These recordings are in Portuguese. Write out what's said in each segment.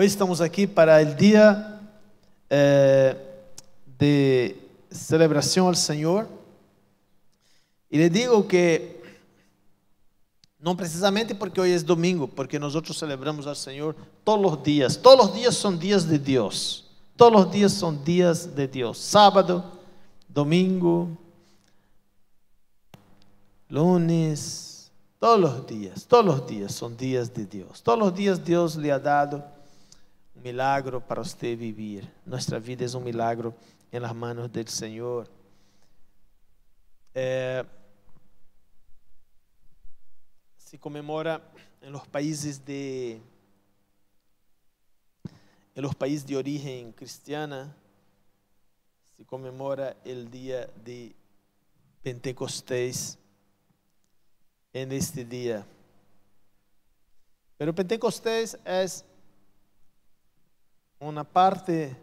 Hoy estamos aquí para el día eh, de celebración al Señor. Y le digo que no precisamente porque hoy es domingo, porque nosotros celebramos al Señor todos los días. Todos los días son días de Dios. Todos los días son días de Dios. Sábado, domingo, lunes, todos los días, todos los días son días de Dios. Todos los días Dios le ha dado milagro para usted vivir. Nuestra vida es un milagro en las manos del Señor. Eh, se conmemora en los países de en los países de origen cristiana se conmemora el día de Pentecostés en este día. Pero Pentecostés es una parte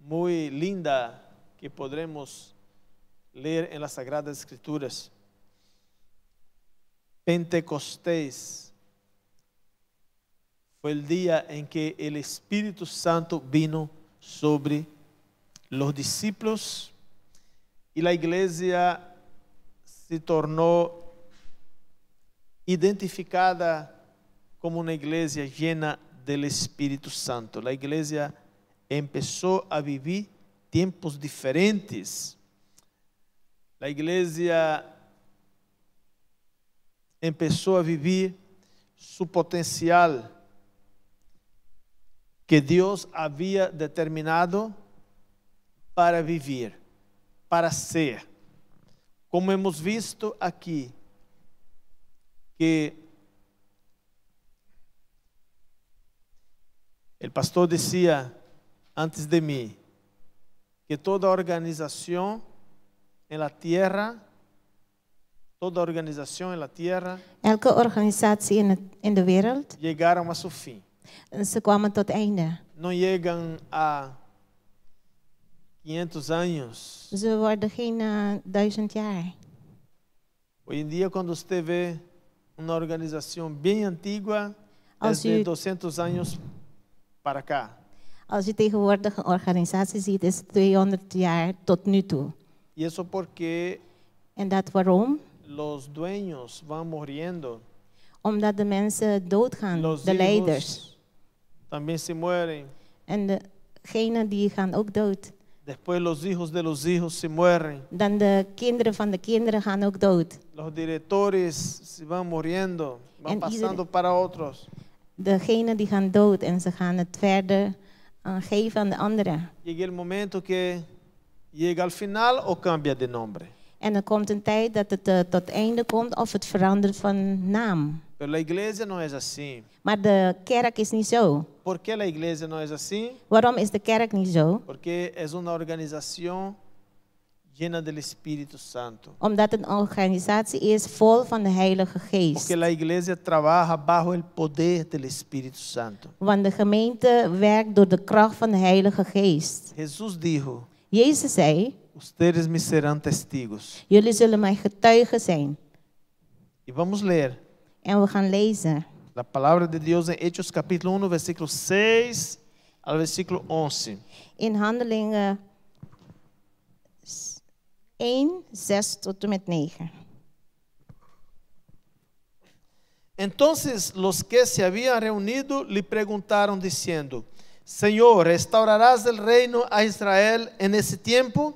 muy linda que podremos leer en las Sagradas Escrituras. Pentecostés fue el día en que el Espíritu Santo vino sobre los discípulos y la iglesia se tornó identificada como una iglesia llena del Espíritu Santo. La iglesia empezó a vivir tiempos diferentes. La iglesia empezó a vivir su potencial que Dios había determinado para vivir, para ser. Como hemos visto aqui, que o pastor dizia antes de mim que toda organização em la tierra, toda organização em la tierra, Elke organisatie in, het, in de wereld, chegaram a seu fim. ze kwamen tot einde. Não chegam a 500 anos. Ze worden geen eh, duizend jaar. Hoje em dia, quando você vê uma organização bem antiga, desde u- 200 anos para cá. Als je tegenwoordig een organisatie ziet, is het 200 jaar tot nu toe. E isso porque En dat waarom? os dueños vão morrendo, Omdat de mensen doodgaan, os de leiders. também se muerem, En degenen die gaan ook dood. depois os hijos de los hijos se muerem, Dan de kinderen van de kinderen gaan ook dood. os diretores se vão morrendo, vão En passando iedereen- para outros. Degenen die gaan dood en ze gaan het verder eh, geven aan de anderen. Chega o momento que chega ao final ou cambia de nome. En er komt een tijd dat het eh, tot einde komt of het verandert van naam. Pero a igreja não é assim. Maar de kerk is niet zo. Por que a igreja não é assim? Waarom is de kerk niet zo? Porque é uma organização llena del Espírito Santo. Omdat een organisatie is vol van de Heilige Geest. Porque a igreja trabalha bajo o poder del Espírito Santo. Want de gemeente werkt door de kracht van de Heilige Geest. Jesus dijo: Jezus zei: Ustedes me serão testigos. Jullie zullen mijn getuigen zijn. E vamos ler En we gaan lezen a palavra de Deus em Hechos capítulo 1, versículo 6 ao versículo 11. in Handelingen 1, 6 tot en met 9. Entonces los que se habían reunido le preguntaron diciendo, Señor, ¿restaurarás el reino a Israel en ese tiempo?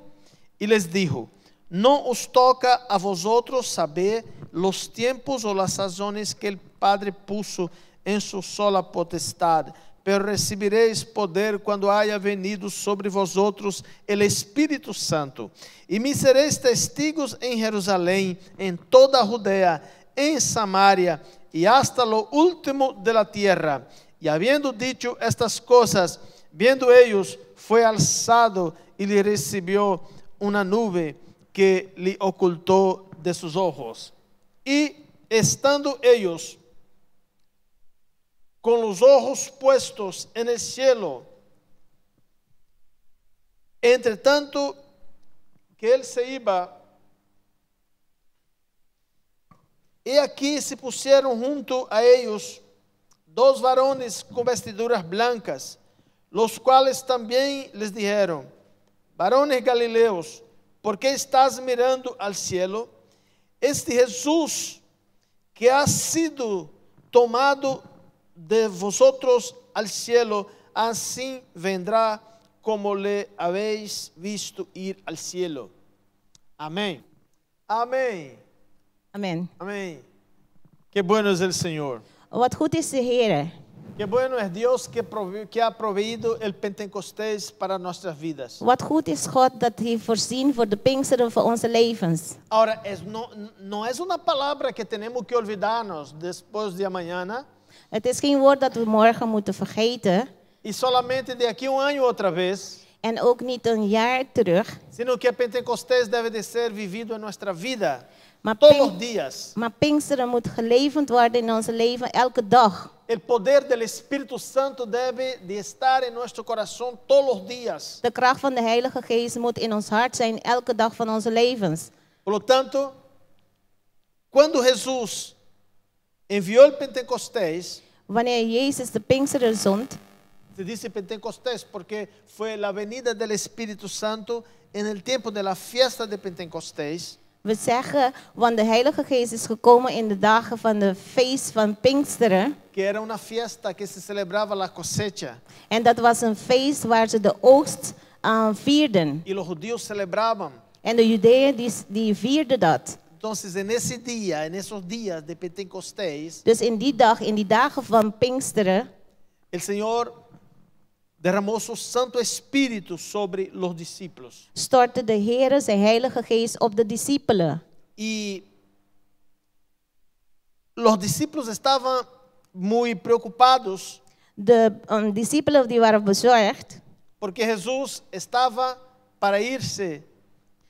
Y les dijo, no os toca a vosotros saber los tiempos o las sazones que el Padre puso en su sola potestad, pero recibiréis poder cuando haya venido sobre vosotros el Espíritu Santo. Y me seréis testigos en Jerusalén, en toda Judea, en Samaria y hasta lo último de la tierra. Y habiendo dicho estas cosas, viendo ellos, fue alzado y le recibió una nube que le ocultó de sus ojos. Y estando ellos con los ojos puestos en el cielo, entre tanto que él se iba, He aqui se puseram junto a ellos dos varones con vestiduras blancas, los cuales también les dijeron, varones galileos, ¿por qué estás mirando al cielo? Este Jesús que ha sido tomado de vosotros al cielo, así vendrá como le habéis visto ir al cielo. Amén. Amén. Amen. Amén. Qué bueno es el Señor. Wat goed is de Heer. Qué bueno es Dios que, prove- que ha proveído el Pentecostés para nuestras vidas. Wat goed is God dat hij voorzien voor de Pinksteren voor onze levens. Ahora, es, no, no es una palabra que tenemos que olvidarnos después de mañana Het is geen woord dat we morgen moeten vergeten. y solamente de aquí a un año otra vez, En ook niet een jaar terug. sino que Pentecostés debe de ser vivido en nuestra vida Maar, todos los días. maar Pinksteren moet gelevend worden in onze leven elke dag. El poder del Espíritu Santo debe de estar en nuestro corazón todos los días. De kracht van de Heilige Geest moet in ons hart zijn elke dag van onze levens. Por lo tanto, cuando Jesús envió el Pentecostés, Wanneer Jezus de Pinksteren zond, se dice Pentecostés porque fue la venida del Espíritu Santo en el tiempo de la fiesta de Pentecostés. we zeggen, want de Heilige Geest is gekomen in de dagen van de feest van Pinksteren. que era una fiesta que se celebraba la cosecha En dat was een feest waar ze de oogst ah, vierden. y los judíos celebraban. En de Judeeën die, die vierden dat. Entonces, en ese día, en esos días de Pentecostés, Dus in die dag, in die dagen van Pinksteren, el Señor derramó su Santo Espíritu sobre los discípulos. stortte de Heer zijn Heilige Geest op de discipelen. Y los discípulos estaban muy preocupados De um, discipelen die waren bezorgd, porque Jesús estaba para irse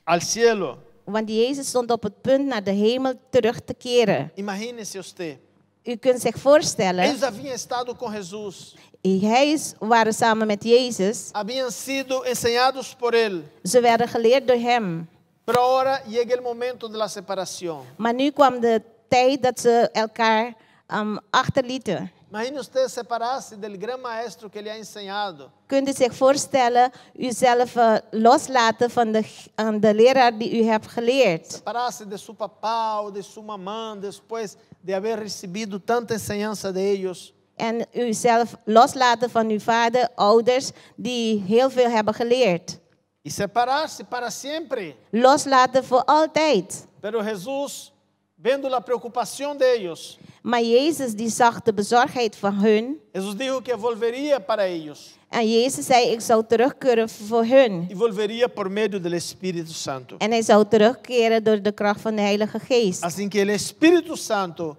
al cielo. Want Jezus stond op het punt naar de hemel terug te keren. Imagínese usted. U kunt zich voorstellen, Ellos habían estado con Jesús, hij waren samen met Jezus. habían sido enseñados por Él. Ze werden geleerd door hem. Pero ahora llega el momento de la separación. Maar nu kwam de tijd dat ze elkaar um, achterlieten. Imagine usted separarse del gran maestro que le ha enseñado. Kunt u zich voorstellen, uzelf eh, loslaten van de, aan de leraar die u hebt geleerd? Separarse de su papá o de su mamá después de haber recibido tanta enseñanza de ellos. En uzelf loslaten van uw vader, ouders die heel veel hebben geleerd. Y separarse para siempre. Loslaten voor altijd. Pero Jesús, viendo la preocupación de ellos, Maar Jezus die zag de bezorgdheid van hun. Jesús dijo que volvería para ellos En Jezus zei, ik zou terugkeren voor hun. y volvería por medio del Espíritu Santo. En hij zou terugkeren door de kracht van de Heilige Geest. Así que el Espíritu Santo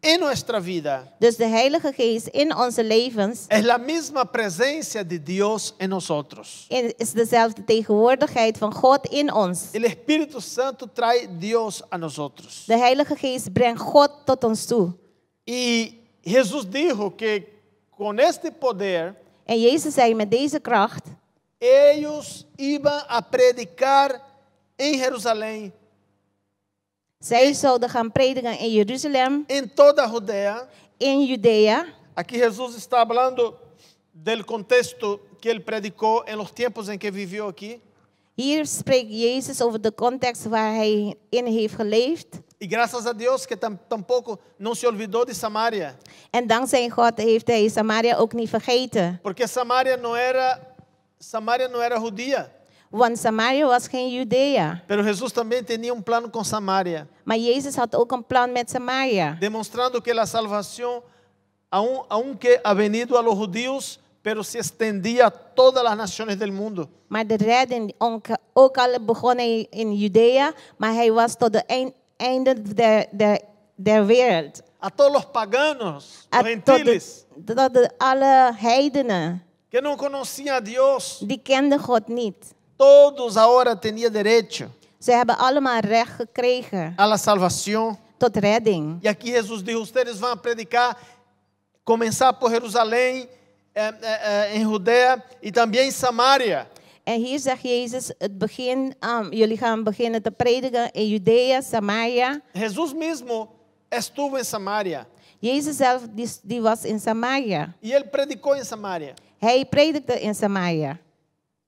en nuestra vida Dus de Heilige Geest in onze levens es la misma presencia de Dios en nosotros. is dezelfde tegenwoordigheid van God in ons. El Espíritu Santo trae Dios a nosotros. De Heilige Geest brengt God tot ons toe. Y Jesús dijo que con este poder En Jezus zei met deze kracht, ellos iban a predicar en Jerusalén, zij zouden gaan prediken in Jeruzalem, en toda Judea. in Judea. Aquí Jesús está hablando del contexto que él predicó en los tiempos en que vivió aquí. Hier spreekt Jezus over de context waar hij in heeft geleefd. Y gracias a Dios que tam- tampoco no se olvidó de Samaria, En dankzij God heeft hij Samaria ook niet vergeten. porque Samaria no era Samaria no era judía, Want Samaria was geen Judea. pero Jesús también tenía un plan con Samaria, Maar Jezus had ook een plan met Samaria. demostrando que la salvación aun- aunque ha venido a los judíos, pero se extendía a todas las naciones del mundo. Maar de redding, ook- al begon hij in Judea, maar hij was tot de eind- einde der, der, der wereld. A todos los paganos, A los tot gentiles, tot de alle heidenen. que no conocían a Dios, Die kenden God niet. Todos ahora tenían derecho Ze hebben allemaal recht gekregen a la salvación. tot redding. E aqui Jesus diz: Ustedes vão predicar, começar por Jerusalém, eh, eh, em Judéia e também em Samaria. En hier zegt Jezus, het begin, um, jullie gaan beginnen te prediken in Judea, Samaria. Jesus mesmo estuvo em Samaria. Jezus zelf die, die was in Samaria. e ele predicou em Samaria. Hij predikte in Samaria.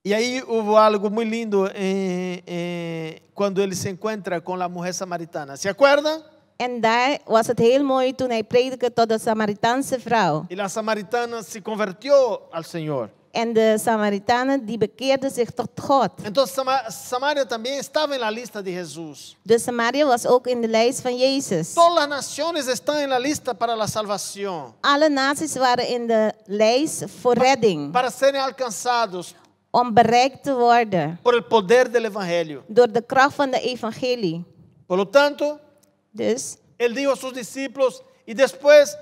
E aí houve algo muito lindo em- em- quando ele se encontra com a mulher samaritana. ¿Se acuerda? En daar was het heel mooi toen hij predikte tot de Samaritaanse vrouw. E a samaritana se convertiu ao Senhor. En de Samaritanen die bekeerden zich tot God. Então Sama- Samaria também estava na lista de Jesus. Dus Samaria was ook in de lijst van Jezus. Todas as nações estão na lista para a salvação, Alle naties waren in de lijst voor redding. para serem alcançados Om bereikt te worden. por el poder del evangelio. Door de kracht van de evangelie. Por lo tanto, Dus Ele dijo a sus discípulos, y después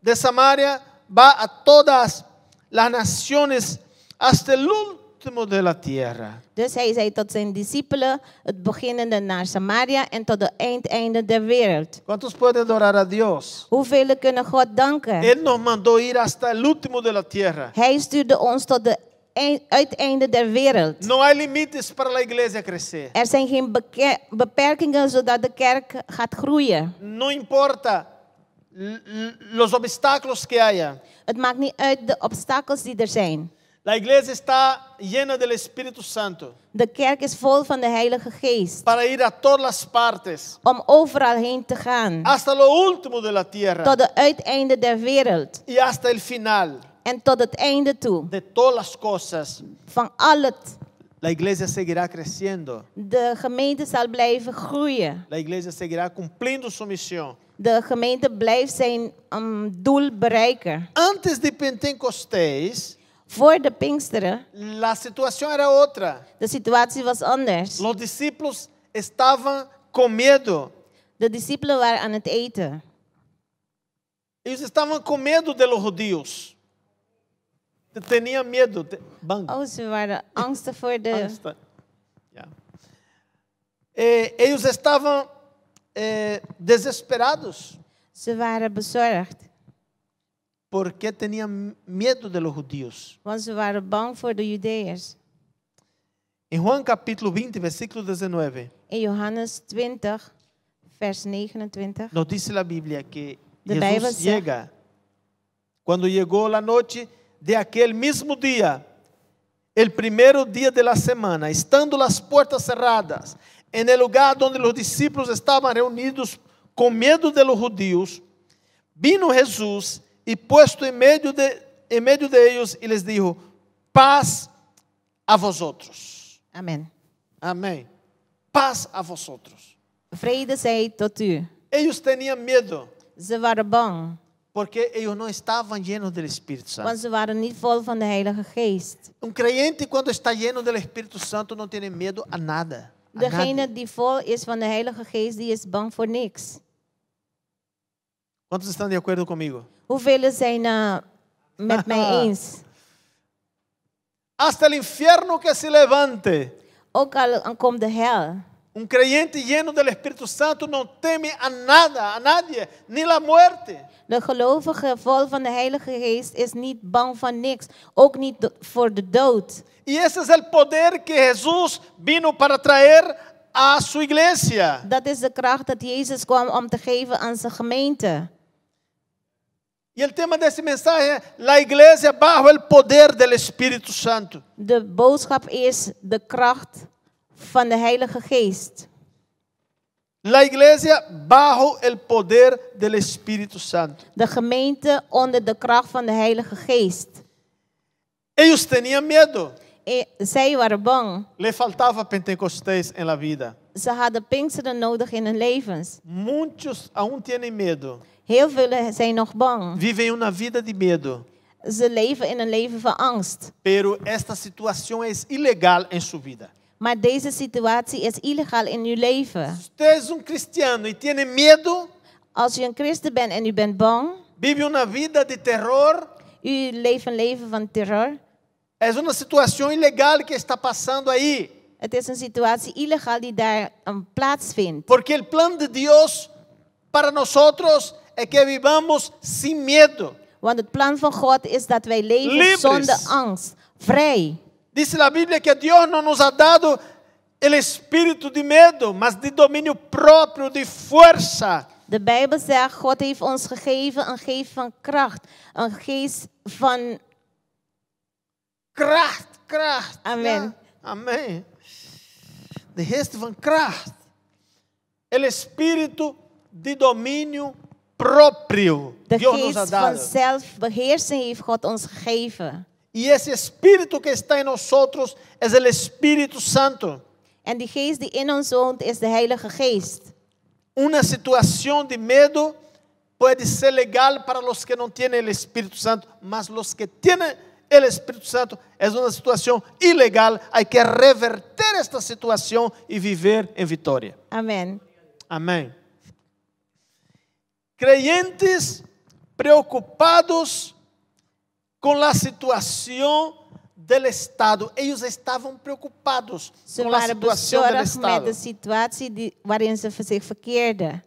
de Samaria va a todas las naciones hasta el último de la tierra. Dus hij zei tot zijn discipelen, het beginnende naar Samaria en tot de eindeinde der wereld. ¿Cuántos pueden adorar a Dios? Hoeveel kunnen God danken? Él nos mandó ir hasta el último de la tierra. Hij stuurde ons tot de uiteinde der wereld. No hay límites para la iglesia crecer. Er zijn geen beperkingen zodat de kerk gaat groeien. No importa los obstáculos que haya. Het maakt niet uit de obstakels die er zijn. La iglesia está llena del Espíritu Santo De kerk is vol van de Heilige Geest. para ir a todas las partes, Om overal heen te gaan. hasta lo último de la tierra Tot de uiteinde der wereld. y hasta el final En tot het einde toe. de todas las cosas. Van al het. La iglesia seguirá creciendo. De gemeente zal blijven groeien. La iglesia seguirá cumpliendo su misión. De gemeente blijft zijn um, doel bereiken. Antes de Pentecostés, Voor de Pinksteren, la situación era otra. de situatie was anders. Los discípulos estaban con miedo. De discipelen waren aan het eten. Ellos estaban con miedo de los judíos. Tenían miedo. te- bang. Oh, ze waren angstig voor de... Angsta. Ya. Eh, ellos estaban eh, desesperados Ze waren bezorgd. porque tenían miedo de los judíos. Want ze waren bang voor de Judeërs. En Juan capítulo 20, versículo 19, In Johannes 20, vers 29. nos dice la Biblia que De Jesús Bijbel zegt- llega. Cuando llegó la noche de aquel mismo día, el primero día de la semana, estando las puertas cerradas, en el lugar donde los discípulos estaban reunidos con miedo de los judíos, vino Jesús y puesto en medio de, en medio de ellos y les dijo, paz a vosotros. Amen. Amén. Paz a vosotros. Vrede zij tot u. Ellos tenían miedo Ze waren bang. Porque ellos no estaban llenos del Espíritu Santo. Want ze waren niet vol van de Heilige Geest. Un creyente cuando está lleno del Espíritu Santo no tiene miedo a nada. a Degene nadie. die vol is van de Heilige Geest, die is bang voor niks. ¿Cuántos están de acuerdo conmigo? Hoeveel zijn uh, met mij eens? Hasta el infierno que se levante. Ook al komt de hel. Un creyente lleno del Espíritu Santo no teme a nada, a nadie, ni la muerte. De gelovige vol van de Heilige Geest is niet bang van niks. Ook niet voor de dood. Y ese es el poder que Jesús vino para traer a su iglesia. Dat is de kracht dat Jezus kwam om te geven aan zijn gemeente. Y el tema de ese mensaje es la iglesia bajo el poder del Espíritu Santo. De boodschap is de kracht van de Heilige Geest. La iglesia bajo el poder del Espíritu Santo. De gemeente onder de kracht van de Heilige Geest. Ellos tenían miedo. E- zij waren bang. Le faltaba Pentecostés en la vida. Ze hadden Pinksteren nodig in hun levens. Muchos aún tienen miedo. Heel veel zijn nog bang. Viven una vida de miedo. Ze leven in een leven van angst. Pero esta situación es ilegal en su vida. Maar deze situatie is illegaal in uw leven. Usted es un cristiano y tiene miedo, Als u een christen bent en u bent bang, vive una vida de terror. u leeft een leven van terror. Es una situación ilegal que está pasando ahí. Het is een situatie illegaal die daar um, plaatsvindt. Porque el plan de Dios para nosotros es que vivamos sin miedo. Want het plan van God is dat wij leven Libres. zonder angst. Vrij. Dice la Biblia que Dios no nos ha dado el espíritu de miedo, mas de dominio propio, de fuerza De Bijbel zegt, God heeft ons gegeven een geest van kracht. Een geest van, Kracht, kracht. Amen. Ja, amém. De geest van kracht. El espírito de domínio próprio. de Deus nos ha geest van zelfbeheersing heeft God ons gegeven. Y ese espíritu que está en nosotros es el Espíritu Santo. En die geest die in ons woont is de Heilige Geest. Una situación de miedo puede ser legal para los que no tienen el Espíritu Santo, mas los que tienen el Espíritu Santo es una situación ilegal. Hay que reverter esta situación y vivir en victoria. Amen. Amém. Creyentes preocupados com a situação do Estado. Eles estavam preocupados Ze com a situação do bezorgd met Estado. de situatie die, waarin ze zich verkeerden.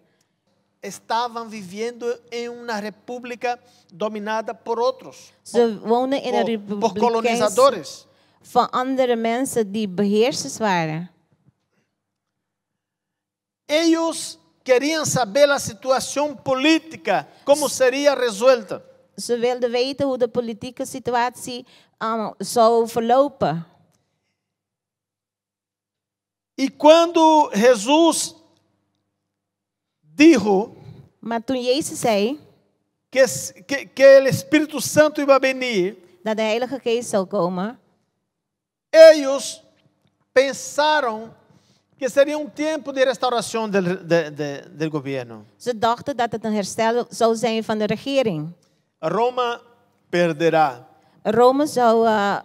Estavam vivendo em uma república dominada por outros, Ze woonden in een por, por colonizadores. van andere mensen die beheersers waren. Eles queriam saber a situação política, como seria resolta. Ze wilden weten hoe de politieke situatie um, zou verlopen. E quando Jesus dijo Maar toen Jezus zei que, que, que o Espírito Santo iba a venir, dat de Heilige Geest zou komen, eles pensaram que seria um tempo de restauração del, de, de, del governo. ze dachten dat het een herstel zou zijn van de regering. Roma perderá, Rome zou uh,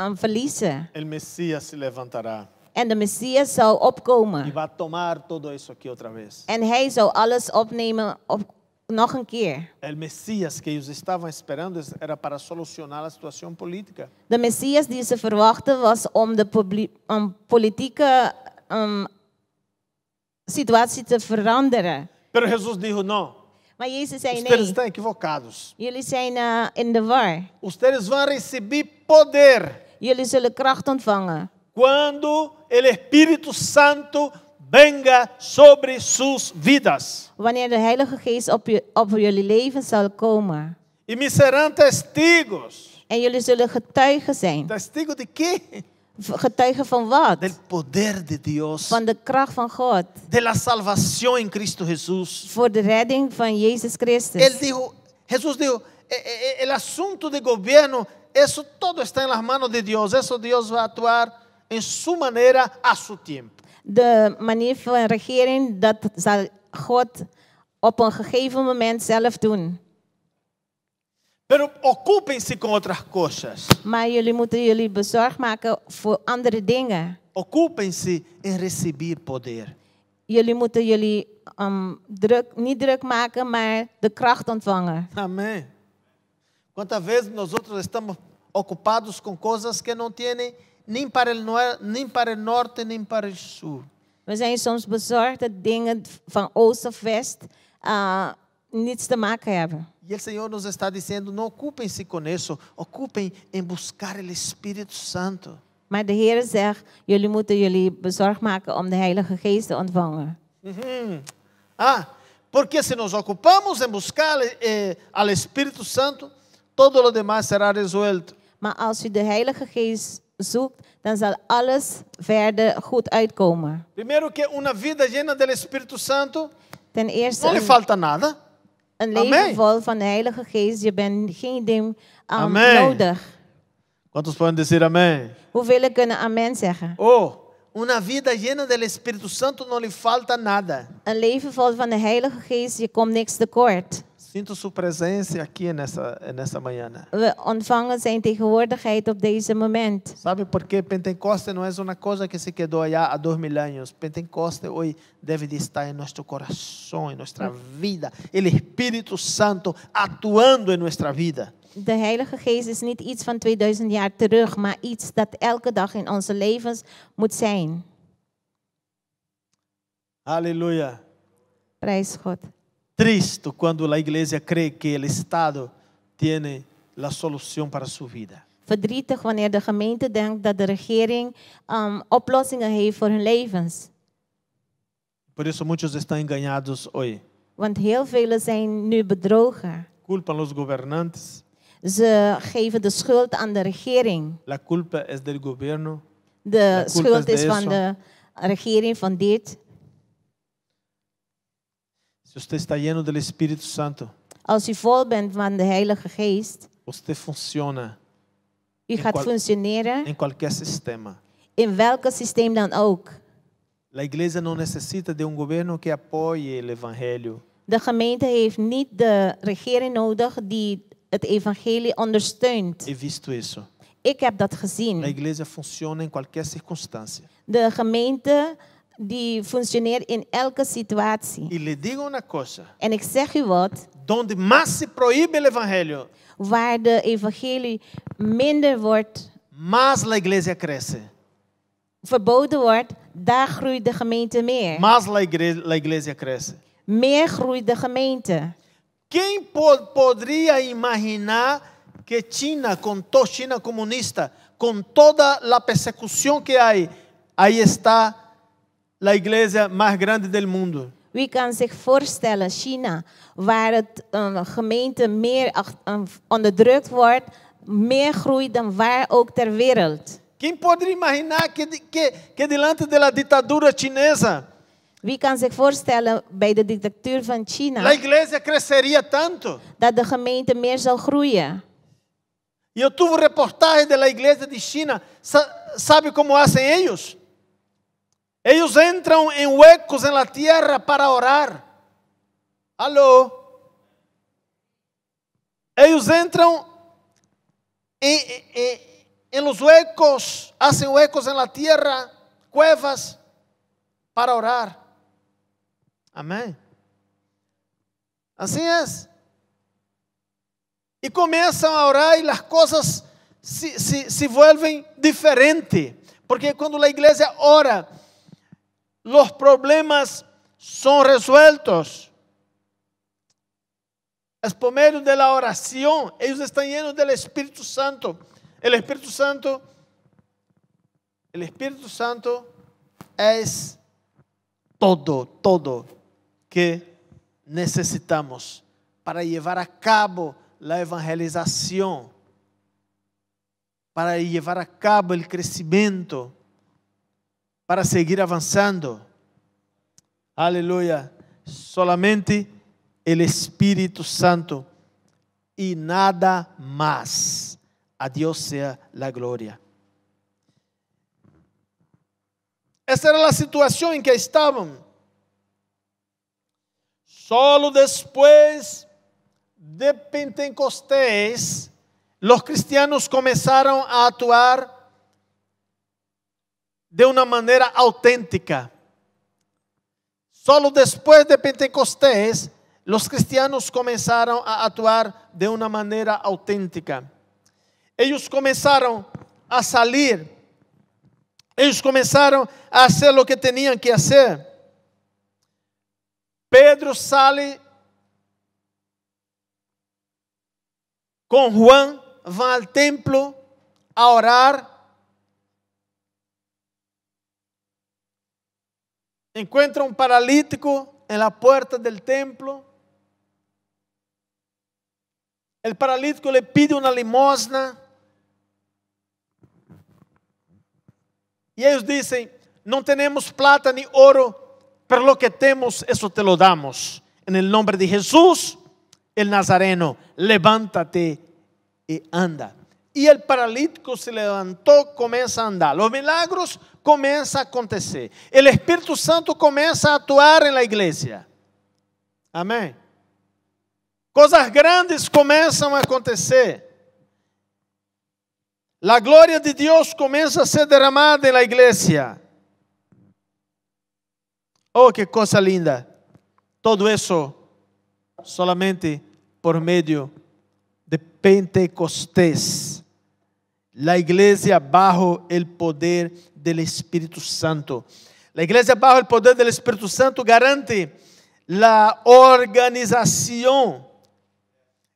um, verliezen o Messias se levantará en de Messias zou e opkomen. vai tomar tudo isso aqui outra vez. En hij zou alles opnemen op, nog een keer. O Messias que eles estavam esperando era para solucionar a situação política. De Messias die ze verwachten was om de om politieke um, situatie te veranderen. Pero Jesus dijo: não, Maar Jezus zei ustedes nee, estão equivocados. jullie zijn uh, in de war. Ustedes vão receber poder Jullie zullen kracht ontvangen quando o Espírito Santo venga sobre suas vidas. wanneer de Heilige Geest op, je, op jullie leven zal komen. E me serão testigos. En jullie zullen getuigen zijn. Testigo de quê? Getuigen van wat? Del poder de Deus, Van de kracht van God. de la salvação em Cristo Jesus. Voor de redding van Jezus Christus. dijo, Jesús dijo, "E- e- el asunto de gobierno, eso todo está en las manos de Dios. Eso Dios va a actuar en su manera, a su tiempo. De manier van regering, dat zal God op een gegeven moment zelf doen. Com outras coisas. Maar jullie moeten jullie bezorgd maken voor andere dingen. Ocúpense em receber poder. Jullie moeten jullie um, druk, niet druk maken, maar de kracht ontvangen. Amém. Quantas vezes nós outros estamos ocupados com coisas que não têm nem para o nem para o norte nem para o sul. We zijn soms bezorgd dat dingen van oost of west uh, niets te maken hebben. E o Senhor nos está dizendo: não ocupem-se com isso, ocupem em buscar o Espírito Santo. Maar de Heer zegt, jullie moeten jullie bezorgd maken om de Heilige Geest te ontvangen. Uhum. Ah, porque se nos ocupamos em buscar eh, al Espírito Santo, todo lo demás será resuelto. Maar als u de Heilige Geest zoekt, dan zal alles verder goed uitkomen. Primeiro que uma vida llena do Espírito Santo Ten eerste, não lhe falta nada. Een leven Amen. vol van de Heilige Geest. Je bent geen ding um, nodig. Quantos podem dizer amém? Hoeveel kunnen amen zeggen? Oh, uma vida llena do Espírito Santo não lhe falta nada. Een leven vol van de Heilige Geest, je komt niks tekort. Sinto sua presença aqui nessa nessa manhã. We ontvangen zijn tegenwoordigheid op deze moment. Sabe por quê? Pentecoste não é uma coisa que se quedou allá há dois mil anos. Pentecoste hoje deve de estar em nosso coração, em nossa vida. O Espírito Santo atuando em nossa vida. De Heilige Geest is niet iets van 2000 jaar terug, maar iets dat elke dag in onze levens moet zijn. Aleluia. Prijs God. Triste quando a igreja crê que o Estado tem a solução para sua vida. Verdrietig wanneer de gemeente denkt dat de regering um, oplossingen heeft voor hun levens. Por isso muitos estão enganados hoje. Want heel velen zijn nu bedrogen. culpan los gobernantes. Ze geven de schuld aan de regering. La culpa es del gobierno. De culpa schuld es de is van de regering van dit. Si usted está lleno del Espíritu Santo, Als u vol bent van de Heilige Geest, usted funciona u In gaat functioneren en cualquier sistema. in welke systeem dan ook. La iglesia no necesita de un gobierno que apoye el evangelio. De gemeente heeft niet de regering nodig die het evangelie ondersteunt. He visto eso. Ik heb dat La gezien. iglesia funciona en cualquier circunstancia. De gemeente die functioneert in elke situatie. Y le digo una cosa, En ik zeg u wat, donde más se prohíbe el evangelio, waar de evangelie minder wordt más la iglesia crece. verboden wordt, daar groeit de gemeente meer. Más la iglesia, la iglesia crece. Meer groeit de gemeente. ¿Quién po- podría imaginar que China, con toda China comunista, con toda la persecución que hay, ahí está la iglesia más grande del mundo? Wie kan zich voorstellen, China, waar het um, gemeente meer um, onderdrukt wordt, meer groeit dan waar ook ter wereld? ¿Quién podría imaginar que, que, que delante de la dictadura chinesa Wie kan zich voorstellen bij de dictatuur van la China iglesia crecería tanto? dat de gemeente meer zal groeien? Tuve reportajes de la iglesia de China. Sa- ¿Sabe cómo hacen ellos? Ellos entran en huecos en la tierra para orar. Aló. Ellos entran en, en- en los huecos, hacen huecos en la tierra, cuevas, para orar. Amén. Así es. Y comienzan a orar y las cosas se, se, se vuelven diferentes. Porque cuando la iglesia ora, los problemas son resueltos. Es por medio de la oración. Ellos están llenos del Espíritu Santo. El Espíritu Santo, el Espíritu Santo es todo, todo que necesitamos para llevar a cabo la evangelización, para llevar a cabo el crecimiento, para seguir avanzando. Aleluya. Solamente el Espíritu Santo y nada más. A Dios sea la gloria. Essa era a situação em que estavam. Solo después de Pentecostés, los cristianos comenzaron a actuar de una manera auténtica. Solo después de Pentecostés, los cristianos comenzaron a actuar de una manera auténtica. Ellos comenzaron a salir, ellos comenzaron a hacer lo que tenían que hacer. Pedro sale com Juan, van al templo a orar. Encuentra un paralítico en la puerta del templo. El paralítico le pide una limosna. Y ellos dicen, no tenemos plata ni oro, pero lo que tenemos, eso te lo damos. En el nombre de Jesús, el Nazareno, levántate y anda. Y el paralítico se levantó, comienza a andar. Los milagros comienzan a acontecer. El Espíritu Santo comienza a actuar en la iglesia. Amén. Cosas grandes começam a acontecer. La glória de Deus começa a ser derramada na igreja. Oh, que coisa linda. Todo isso solamente por meio de Pentecostés. La iglesia bajo el poder del Espíritu Santo. La iglesia bajo el poder del Espíritu Santo garante la organización,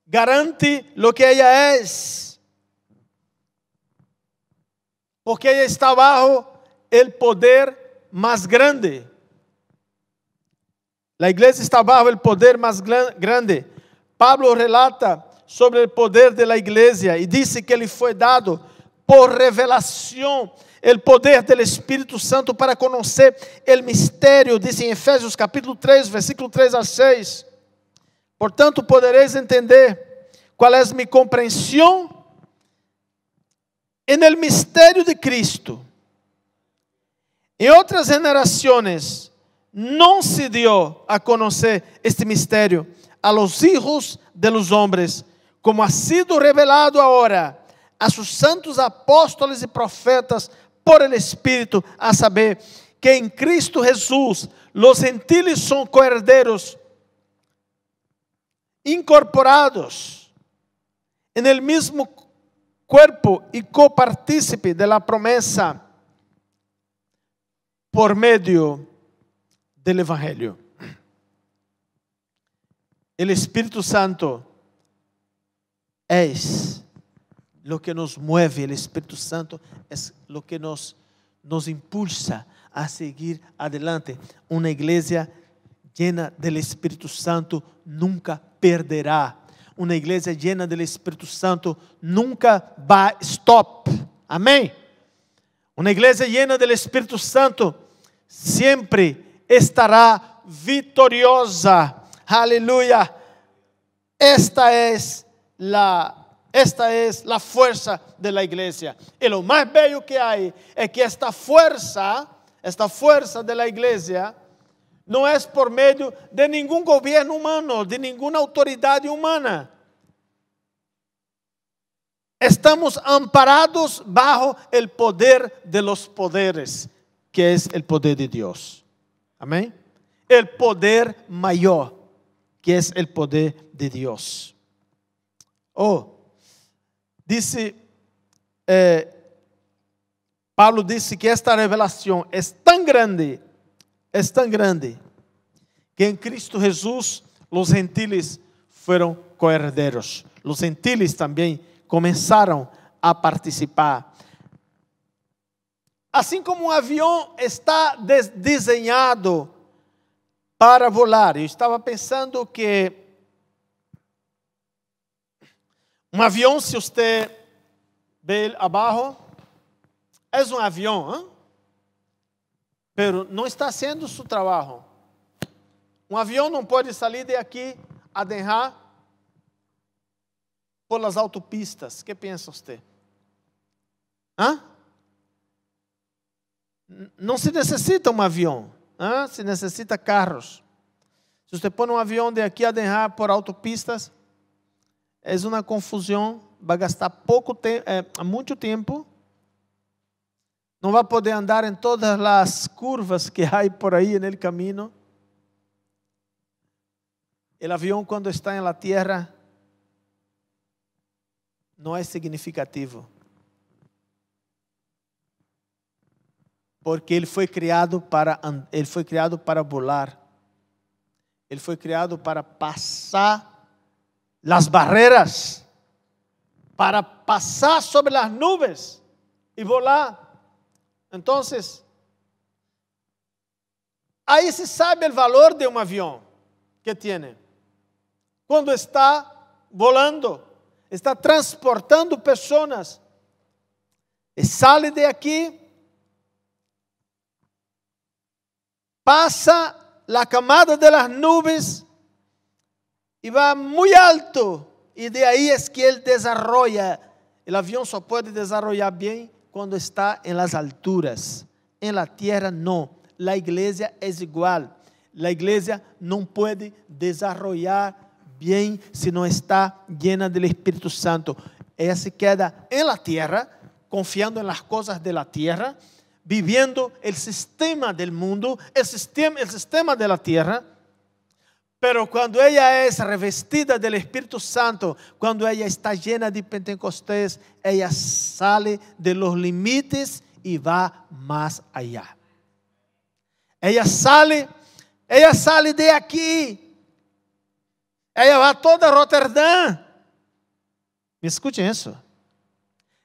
garante lo que ella es, porque ella está bajo el poder más grande. La iglesia está bajo el poder más grande. Pablo relata sobre el poder de la iglesia y dice que le fue dado por revelación el poder del Espíritu Santo para conocer el misterio, dice en Efesios capítulo 3, versículo 3 a 6. Portanto, podereis entender qual é minha compreensão en el misterio de Cristo. Em outras generações, não se dio a conhecer este mistério a los hijos de los hombres, como ha sido revelado agora a sus santos apóstolos e profetas por el Espírito, a saber, que em Cristo Jesús los gentiles são coherdeiros incorporados en el mismo cuerpo y copartícipe de la promesa por medio del Evangelio. El Espíritu Santo es lo que nos mueve, el Espíritu Santo es lo que nos, nos impulsa a seguir adelante. Una iglesia llena del Espíritu Santo nunca perderá. Uma igreja llena del Espírito Santo nunca vai stop. Amém? Uma igreja llena del Espírito Santo sempre estará vitoriosa. Aleluia. Esta es la esta es la fuerza de la iglesia. Y lo más bello que hay es que esta fuerza, esta fuerza de la iglesia, não é por meio de nenhum governo humano, de nenhuma autoridade humana. Estamos amparados bajo el poder de los poderes, que es el poder de Dios. Amém? El poder maior, que es el poder de Dios. Oh, disse, eh, Paulo disse que esta revelação é tão grande é tão grande que em Cristo Jesus os gentiles foram coherdeiros. Os gentiles também começaram a participar. Assim como um avião está des- desenhado para voar, eu estava pensando que um avião, se você ele abaixo, é um avião, hein? pero não está haciendo su trabajo. Um avião não pode sair de aqui a derrar por las autopistas. que pensa você? Hã? N- Não se necessita um avião, hã? se necessita carros. Se você põe um avião de aqui a derrar por autopistas, é uma confusão, vai gastar pouco tempo, é, muito tempo não vai poder andar em todas as curvas que há por aí no caminho. O avião, quando está em la tierra, não é significativo. Porque ele foi criado para ele foi criado para voar. Ele foi criado para passar las barreras para pasar sobre las nubes y volar. Entonces, ahí se sabe el valor de un avión que tiene cuando está volando, está transportando personas e sai de aquí pasa la camada de las nubes y va muy alto. Y de ahí es que él desarrolla. El avión só puede desarrollar bien cuando está en las alturas. En la tierra no. La iglesia es igual. La iglesia no puede desarrollar bien si no está llena del Espíritu Santo. Ella se queda en la tierra, confiando en las cosas de la tierra, viviendo el sistema del mundo, el sistema, el sistema de la tierra. Pero cuando ella es revestida del Espíritu Santo, cuando ella está llena de Pentecostés, ella sale de los límites y va más allá. Ella sale, ella sale de aquí. Ella va toda a Rotterdam. Me escuchen eso.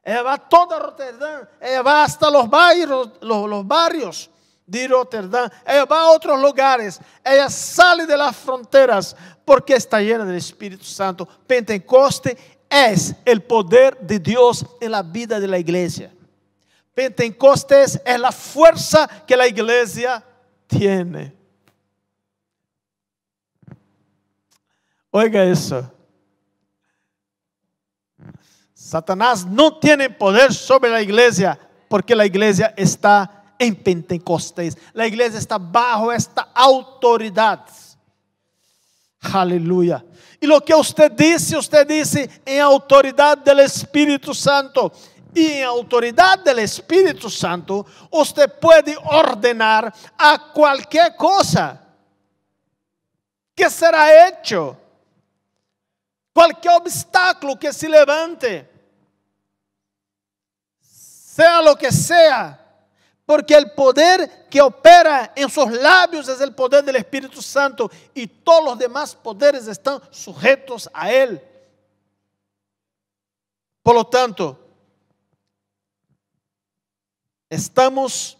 Ella va toda a Rotterdam. Ella va hasta los barrios, los barrios de Rotterdam, ella va a otros lugares, ella sale de las fronteras porque está llena del Espíritu Santo. Pentecoste es el poder de Dios en la vida de la iglesia. Pentecostes es la fuerza que la iglesia tiene. Oiga eso. Satanás no tiene poder sobre la iglesia porque la iglesia está en Pentecostés. La iglesia está bajo esta autoridad. Aleluya. Y lo que usted dice, usted dice en autoridad del Espíritu Santo. Y en autoridad del Espíritu Santo, usted puede ordenar a cualquier cosa que será hecho. Cualquier obstáculo que se levante, sea lo que sea, porque el poder que opera en sus labios es el poder del Espíritu Santo y todos los demás poderes están sujetos a Él. Por lo tanto, estamos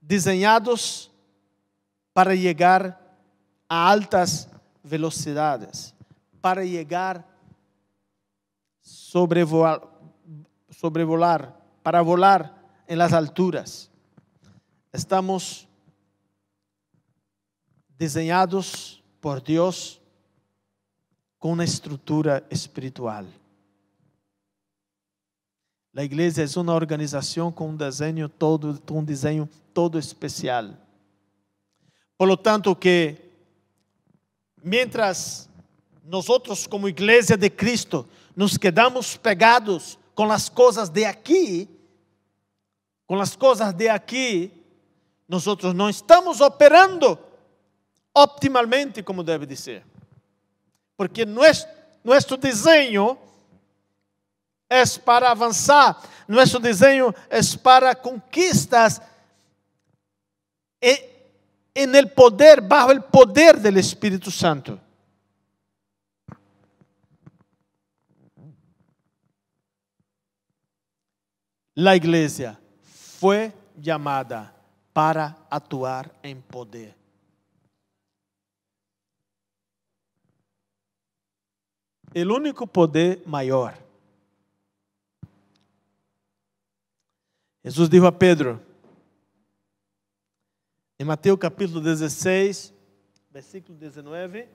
diseñados para llegar a altas velocidades, para llegar sobrevolar, sobrevolar para volar en las alturas estamos diseñados por Dios con una estructura espiritual. La iglesia es una organización con un diseño todo, un diseño todo especial. Por lo tanto que mientras nosotros como iglesia de Cristo nos quedamos pegados con las cosas de aquí, con las cosas de aquí, nosotros não estamos operando optimalmente como deve de ser. Porque nosso, desenho é para avançar, nosso desenho é para conquistas em el poder, bajo el poder del Espírito Santo. La iglesia fue llamada para atuar em poder. O único poder maior. Jesus disse a Pedro, em Mateus capítulo 16, versículo 19,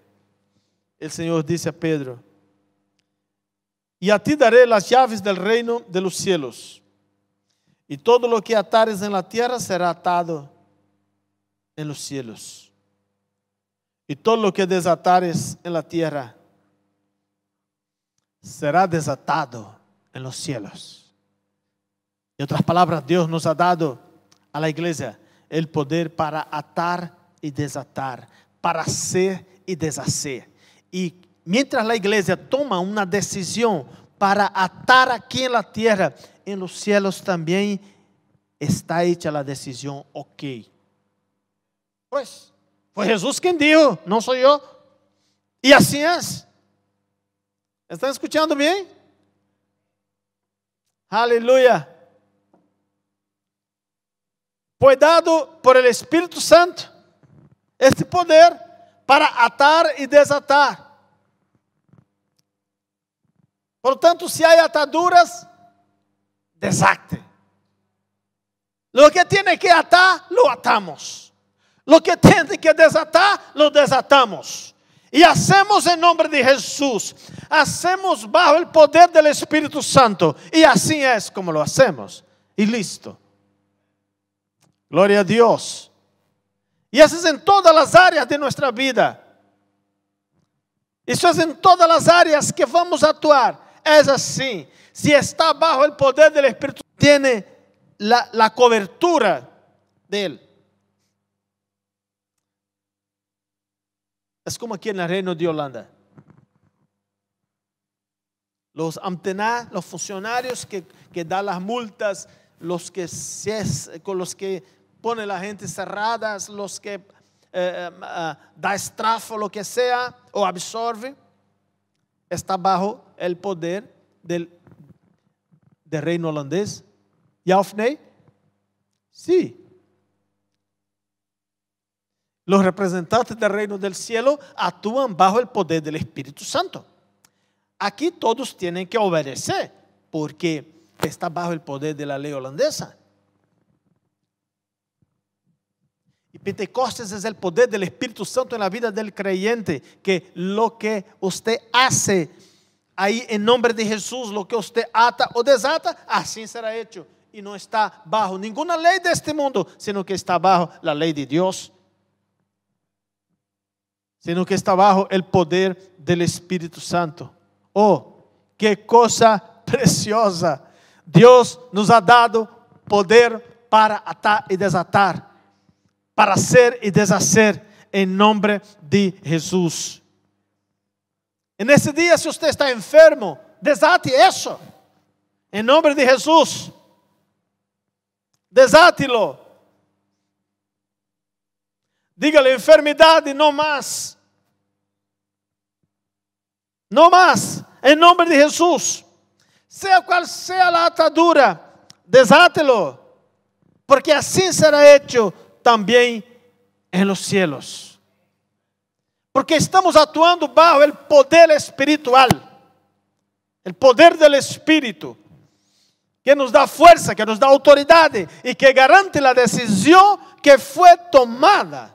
o Senhor disse a Pedro: E a ti daré as chaves del reino de los cielos. Y todo lo que atares en la tierra será atado en los cielos. Y todo lo que desatares en la tierra será desatado en los cielos. En otras palabras, Dios nos ha dado a la iglesia el poder para atar y desatar, para hacer y deshacer. Y mientras la iglesia toma una decisión para atar aquí en la tierra, en los cielos también está hecha la decisión, ok. Pues, fue Jesús quien dijo, no soy yo. Y así es. ¿Están escuchando bien? Aleluya. Fue dado por el Espíritu Santo este poder para atar y desatar. Por tanto, si hay ataduras, desacte. Lo que tiene que atar, lo atamos. Lo que tiene que desatar, lo desatamos. Y hacemos en nombre de Jesús. Hacemos bajo el poder del Espíritu Santo. Y así es como lo hacemos. Y listo. Gloria a Dios. Y eso es en todas las áreas de nuestra vida. Isso é em todas as áreas que vamos atuar. É assim si está bajo el poder del Espíritu, tiene la, la cobertura de Él. Es como aquí en el reino de Holanda. Los antenas, los funcionarios que, que dan las multas, los que, con los que pone la gente cerradas, los que eh, eh, eh, da estrafo, lo que sea, o absorbe, está bajo el poder del del reino holandés? Ja of nee? Sí. Los representantes del reino del cielo actúan bajo el poder del Espíritu Santo. Aquí todos tienen que obedecer porque está bajo el poder de la ley holandesa. Y Pentecostes es el poder del Espíritu Santo en la vida del creyente, que lo que usted hace ahí en nombre de Jesús, lo que usted ata o desata, así será hecho. Y no está bajo ninguna ley de este mundo, sino que está bajo la ley de Dios. Sino que está bajo el poder del Espíritu Santo. Oh, qué cosa preciosa. Dios nos ha dado poder para atar y desatar, para hacer y deshacer en nombre de Jesús. En ese día, si usted está enfermo, desate eso. En nombre de Jesús. Desátelo. Dígale enfermedad y no más. No más. En nombre de Jesús. Sea cual sea la atadura, desátelo. Porque así será hecho también en los cielos. Porque estamos actuando bajo el poder espiritual. El poder del Espíritu. Que nos da fuerza, que nos da autoridad y que garante la decisión que fue tomada.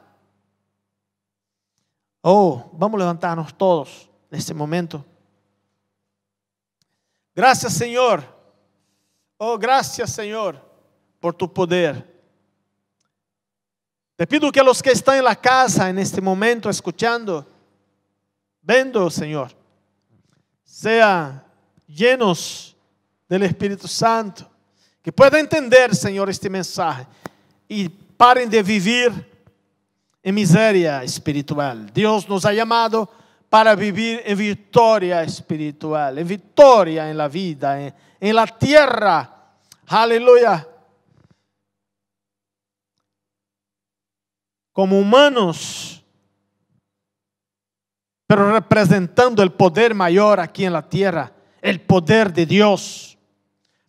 Oh, vamos a levantarnos todos en este momento. Gracias, Señor. Oh, gracias, Señor, por tu poder. Te pido que los que están en la casa en este momento escuchando, viendo, Señor, sean llenos del Espíritu Santo, que puedan entender, Señor, este mensaje y paren de vivir en miseria espiritual. Dios nos ha llamado para vivir en victoria espiritual, en victoria en la vida, en, en la tierra. Aleluya. Como humanos, pero representando el poder mayor aquí en la tierra, el poder de Dios,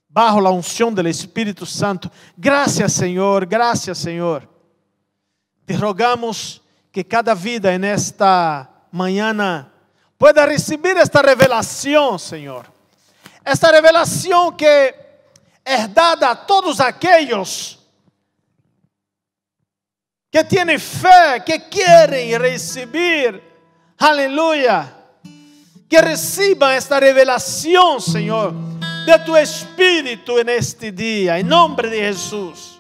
bajo la unción del Espíritu Santo. Gracias Señor, gracias Señor. Te rogamos que cada vida en esta mañana pueda recibir esta revelación, Señor. Esta revelación que es dada a todos aquellos que tienen fe, que quieren recibir, aleluya, que reciban esta revelación, Señor, de tu Espíritu en este día, en nombre de Jesús.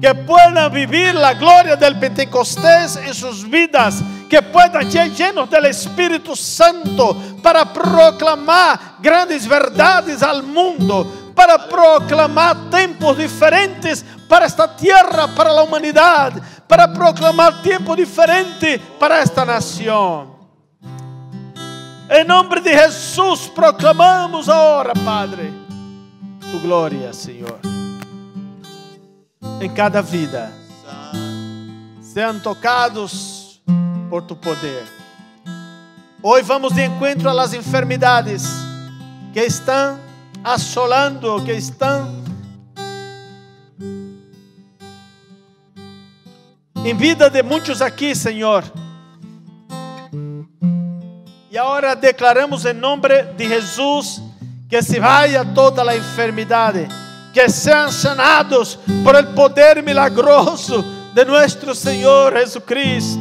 Que puedan vivir la gloria del Pentecostés en sus vidas, que puedan ser llenos del Espíritu Santo para proclamar grandes verdades al mundo, para proclamar tiempos diferentes para esta tierra, para la humanidad, para proclamar tiempo diferente para esta nación. En nombre de Jesús proclamamos ahora, Padre, tu gloria, Señor. En cada vida sean tocados por tu poder. Hoy vamos de encuentro a las enfermedades que están asolando, que están em vida de muitos aqui, Senhor. E agora declaramos em nome de Jesus que se vaya toda a enfermidade, que sejam sanados por el poder milagroso de nuestro Senhor Jesucristo.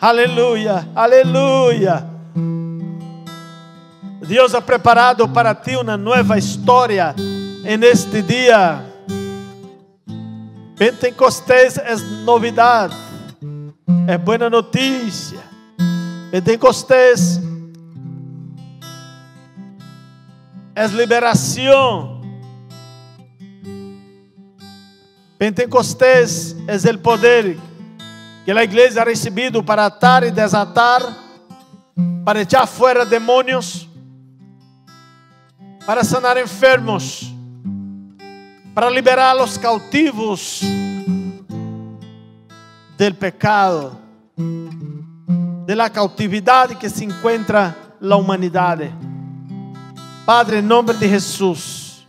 Aleluia, aleluia. Deus ha preparado para ti uma nova história en este dia. Pentecostés es novidad, es buena noticia. Pentecostés es liberación. Pentecostés es el poder que la iglesia ha recibido para atar y desatar, para echar fuera demonios, para sanar enfermos para liberar a los cautivos del pecado, de la cautividad que se encuentra la humanidad. Padre, en nombre de Jesús,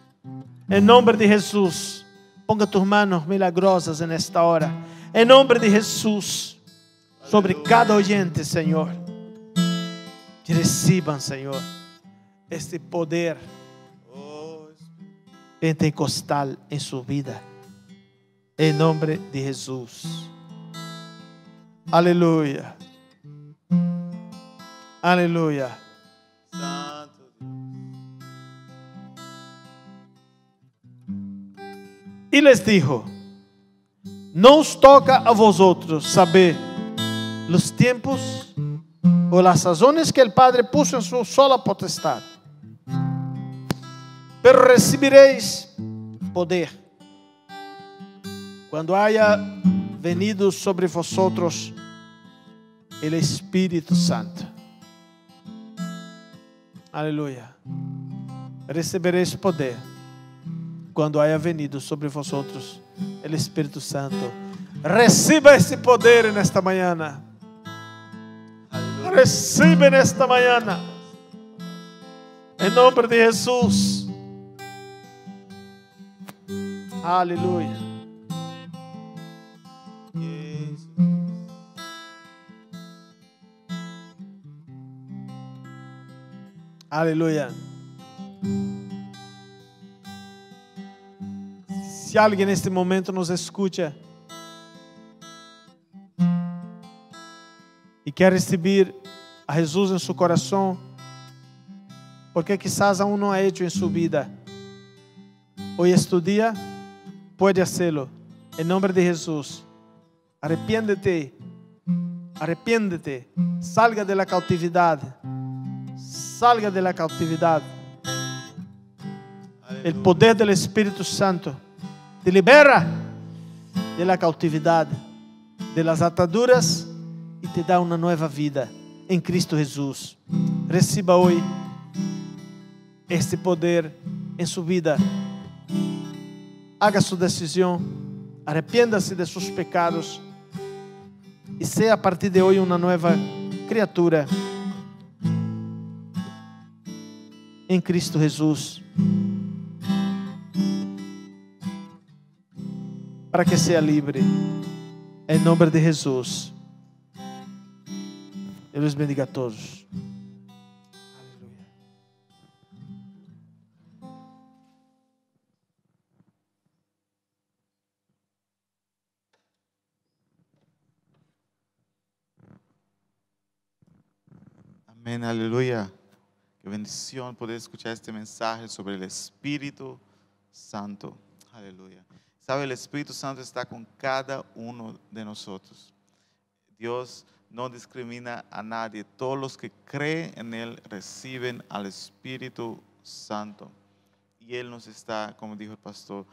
en nombre de Jesús, Ponga tus manos milagrosas en esta hora. En nombre de Jesús. Sobre cada oyente, Señor. Que reciban, Señor, este poder. Pentecostal en su vida. En nombre de Jesús. Aleluya. Aleluya. Santo Dios. E les dijo: Não os toca a vosotros saber los tiempos o las sazones que el Padre puso en su sola potestad. Pero recibiréis poder quando haya venido sobre vosotros el Espírito Santo. Aleluia. Recebereis poder quando haya venido sobre vosotros el Espírito Santo. Reciba esse poder nesta manhã. Recibe nesta manhã. Em nome de Jesus. Aleluia. Aleluia. Se alguém neste momento nos escuta e quer receber a Jesus em seu coração, porque quizás aún não ha hecho em sua vida, hoje é tu dia, pode hacerlo. Em nome de Jesus. Arrepiéndete. Arrepiéndete. Salga de la cautividade. Salga de la cautividade. El poder del Espíritu Santo te libera de la cautividade, de las ataduras e te dá uma nova vida em Cristo Jesus. Receba hoje este poder em sua vida. Haga sua decisão, arrependa-se de seus pecados e seja a partir de hoje uma nova criatura em Cristo Jesus. Para que seja livre, em nome de Jesus. Deus bendiga a todos. Amén, aleluya. Qué bendición poder escuchar este mensaje sobre el Espíritu Santo. Aleluya. Sabe, el Espíritu Santo está con cada uno de nosotros. Dios no discrimina a nadie. Todos los que creen en Él reciben al Espíritu Santo. Y Él nos está, como dijo el pastor,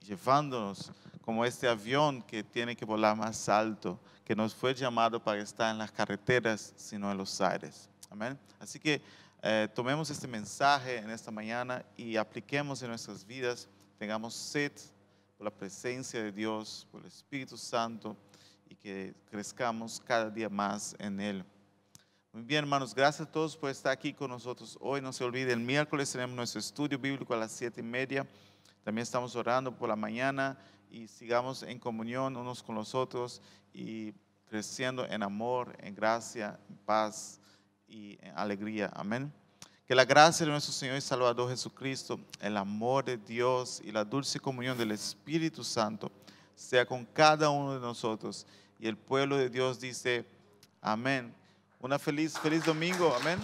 llevándonos como este avión que tiene que volar más alto, que nos fue llamado para estar en las carreteras, sino en los aires. Así que eh, tomemos este mensaje en esta mañana y apliquemos en nuestras vidas, tengamos sed por la presencia de Dios, por el Espíritu Santo y que crezcamos cada día más en Él. Muy bien, hermanos, gracias a todos por estar aquí con nosotros hoy. No se olviden, el miércoles tenemos nuestro estudio bíblico a las siete y media. También estamos orando por la mañana y sigamos en comunión unos con los otros y creciendo en amor, en gracia, en paz y alegría. Amén. Que la gracia de nuestro Señor y Salvador Jesucristo, el amor de Dios y la dulce comunión del Espíritu Santo sea con cada uno de nosotros. Y el pueblo de Dios dice, amén. Una feliz, feliz domingo, amén.